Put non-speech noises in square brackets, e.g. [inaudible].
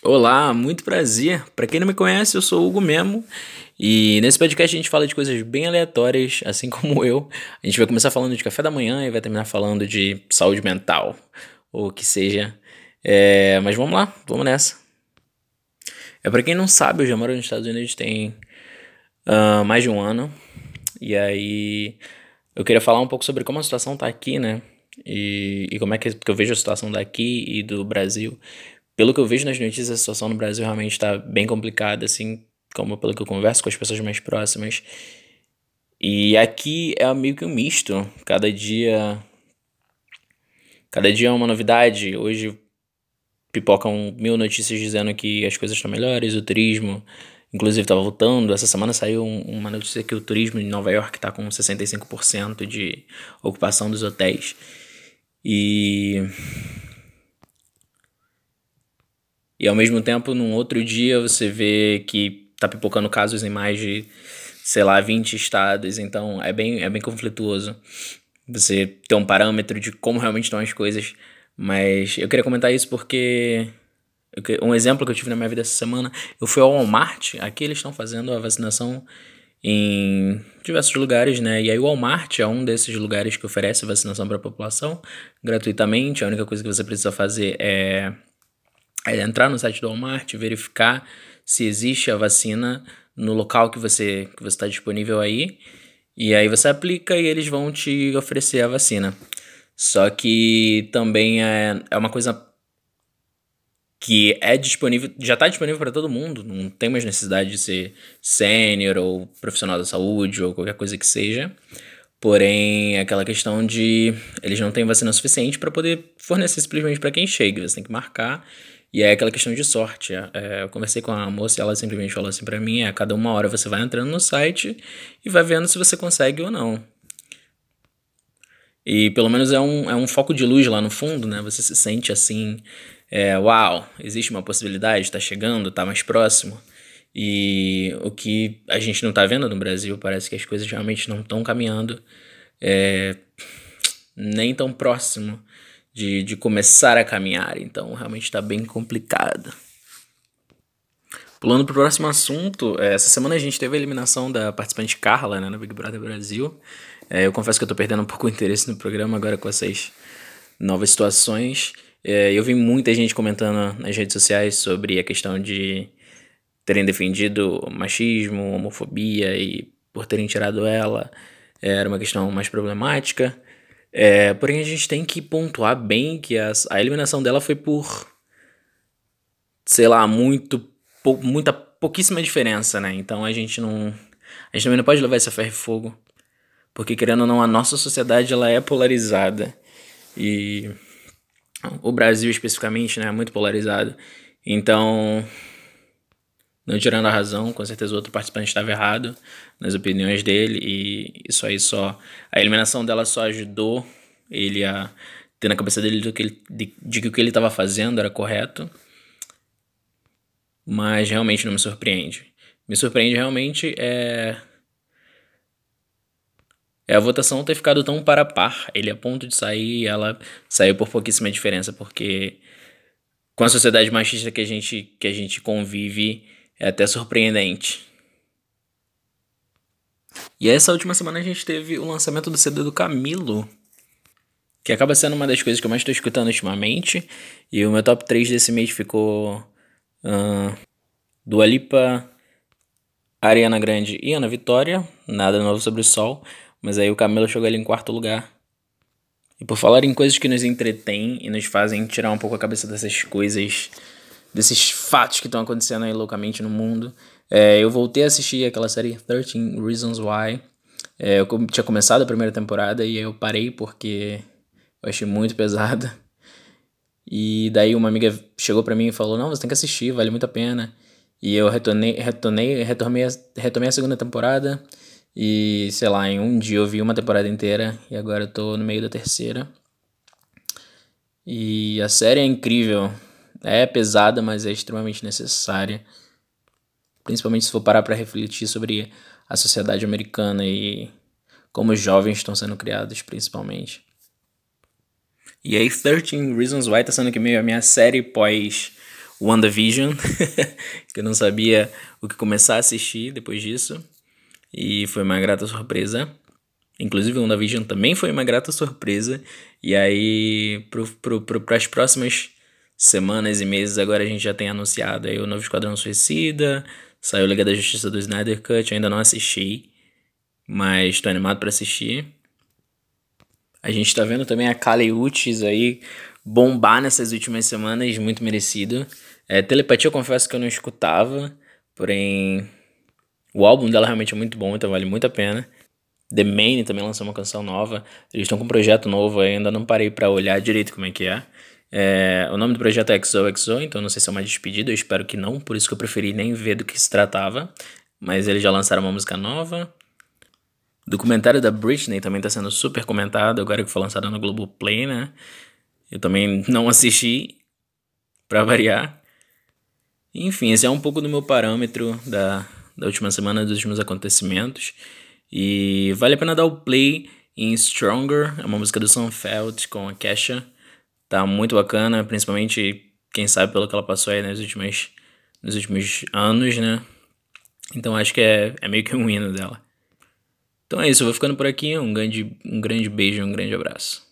Olá, muito prazer. Para quem não me conhece, eu sou o Hugo Memo e nesse podcast a gente fala de coisas bem aleatórias, assim [laughs] como eu. A gente vai começar falando de café da manhã e vai terminar falando de saúde mental, ou que seja. É, mas vamos lá, vamos nessa. É para quem não sabe, eu já moro nos Estados Unidos tem uh, mais de um ano e aí eu queria falar um pouco sobre como a situação tá aqui, né? E, e como é que eu vejo a situação daqui e do Brasil pelo que eu vejo nas notícias, a situação no Brasil realmente está bem complicada, assim, como pelo que eu converso com as pessoas mais próximas. E aqui é meio que um misto. Cada dia. Cada dia é uma novidade. Hoje pipocam mil notícias dizendo que as coisas estão melhores, o turismo, inclusive, está voltando. Essa semana saiu uma notícia que o turismo em Nova York está com 65% de ocupação dos hotéis. E e ao mesmo tempo, num outro dia, você vê que tá pipocando casos em mais de, sei lá, 20 estados. Então é bem, é bem conflituoso você ter um parâmetro de como realmente estão as coisas. Mas eu queria comentar isso porque um exemplo que eu tive na minha vida essa semana, eu fui ao Walmart, aqui eles estão fazendo a vacinação em diversos lugares, né? E aí o Walmart é um desses lugares que oferece vacinação para a população gratuitamente. A única coisa que você precisa fazer é é entrar no site do Walmart, verificar se existe a vacina no local que você que está disponível aí, e aí você aplica e eles vão te oferecer a vacina. Só que também é, é uma coisa que é disponível, já está disponível para todo mundo, não tem mais necessidade de ser sênior ou profissional da saúde ou qualquer coisa que seja. Porém, é aquela questão de eles não têm vacina suficiente para poder fornecer simplesmente para quem chega, você tem que marcar e é aquela questão de sorte. É, é, eu conversei com a moça e ela simplesmente falou assim para mim: é, a cada uma hora você vai entrando no site e vai vendo se você consegue ou não. E pelo menos é um, é um foco de luz lá no fundo, né? Você se sente assim: é, uau, existe uma possibilidade, está chegando, está mais próximo. E o que a gente não está vendo no Brasil, parece que as coisas realmente não estão caminhando é, nem tão próximo de, de começar a caminhar, então realmente está bem complicado. Pulando para o próximo assunto, é, essa semana a gente teve a eliminação da participante Carla né, no Big Brother Brasil. É, eu confesso que eu estou perdendo um pouco o interesse no programa agora com essas novas situações. É, eu vi muita gente comentando nas redes sociais sobre a questão de terem defendido machismo, homofobia e por terem tirado ela era uma questão mais problemática. É, porém, a gente tem que pontuar bem que as, a eliminação dela foi por, sei lá, muito, pou, muita, pouquíssima diferença, né? Então a gente não. A gente também não pode levar essa ferro e fogo. Porque, querendo ou não, a nossa sociedade ela é polarizada. E o Brasil, especificamente, né, é muito polarizado. Então, não tirando a razão, com certeza o outro participante estava errado nas opiniões dele e isso aí só a eliminação dela só ajudou ele a ter na cabeça dele do que ele, de, de que o que ele estava fazendo era correto. Mas realmente não me surpreende. Me surpreende realmente é é a votação ter ficado tão para par. Ele a ponto de sair, ela saiu por pouquíssima diferença, porque com a sociedade machista que a gente que a gente convive, é até surpreendente. E essa última semana a gente teve o lançamento do CD do Camilo, que acaba sendo uma das coisas que eu mais estou escutando ultimamente. E o meu top 3 desse mês ficou uh, Dua Ariana Grande e Ana Vitória. Nada novo sobre o sol, mas aí o Camilo chegou ali em quarto lugar. E por falar em coisas que nos entretêm e nos fazem tirar um pouco a cabeça dessas coisas desses fatos que estão acontecendo aí loucamente no mundo. É, eu voltei a assistir aquela série 13 Reasons Why. É, eu tinha começado a primeira temporada e eu parei porque eu achei muito [laughs] pesada. E daí uma amiga chegou para mim e falou: Não, você tem que assistir, vale muito a pena. E eu retornei, retornei, retomei, retomei a segunda temporada. E sei lá, em um dia eu vi uma temporada inteira e agora eu tô no meio da terceira. E a série é incrível. É pesada, mas é extremamente necessária. Principalmente se for parar para refletir sobre a sociedade americana e como os jovens estão sendo criados, principalmente. E aí, 13 Reasons Why tá sendo que meio a minha série pós WandaVision, [laughs] que eu não sabia o que começar a assistir depois disso. E foi uma grata surpresa. Inclusive, WandaVision também foi uma grata surpresa. E aí, para as próximas semanas e meses, agora a gente já tem anunciado aí o novo Esquadrão Suicida, saiu Liga da Justiça do Snyder Cut, eu ainda não assisti, mas estou animado para assistir. A gente tá vendo também a Kali Uchis aí bombar nessas últimas semanas, muito merecido. É, Telepatia eu confesso que eu não escutava, porém o álbum dela realmente é muito bom, então vale muito a pena. The Main também lançou uma canção nova. Eles estão com um projeto novo, ainda não parei para olhar direito como é que é. É. O nome do projeto é XOXO, então não sei se é uma despedida, eu espero que não, por isso que eu preferi nem ver do que se tratava. Mas eles já lançaram uma música nova. O documentário da Britney também está sendo super comentado, agora que foi lançado no Globoplay, né? Eu também não assisti, para variar. Enfim, esse é um pouco do meu parâmetro da, da última semana, dos últimos acontecimentos. E vale a pena dar o play em Stronger, é uma música do Sunfeld com a Kesha. Tá muito bacana, principalmente quem sabe pelo que ela passou aí nos últimos, nos últimos anos, né? Então acho que é, é meio que um hino dela. Então é isso, eu vou ficando por aqui. Um grande, um grande beijo, um grande abraço.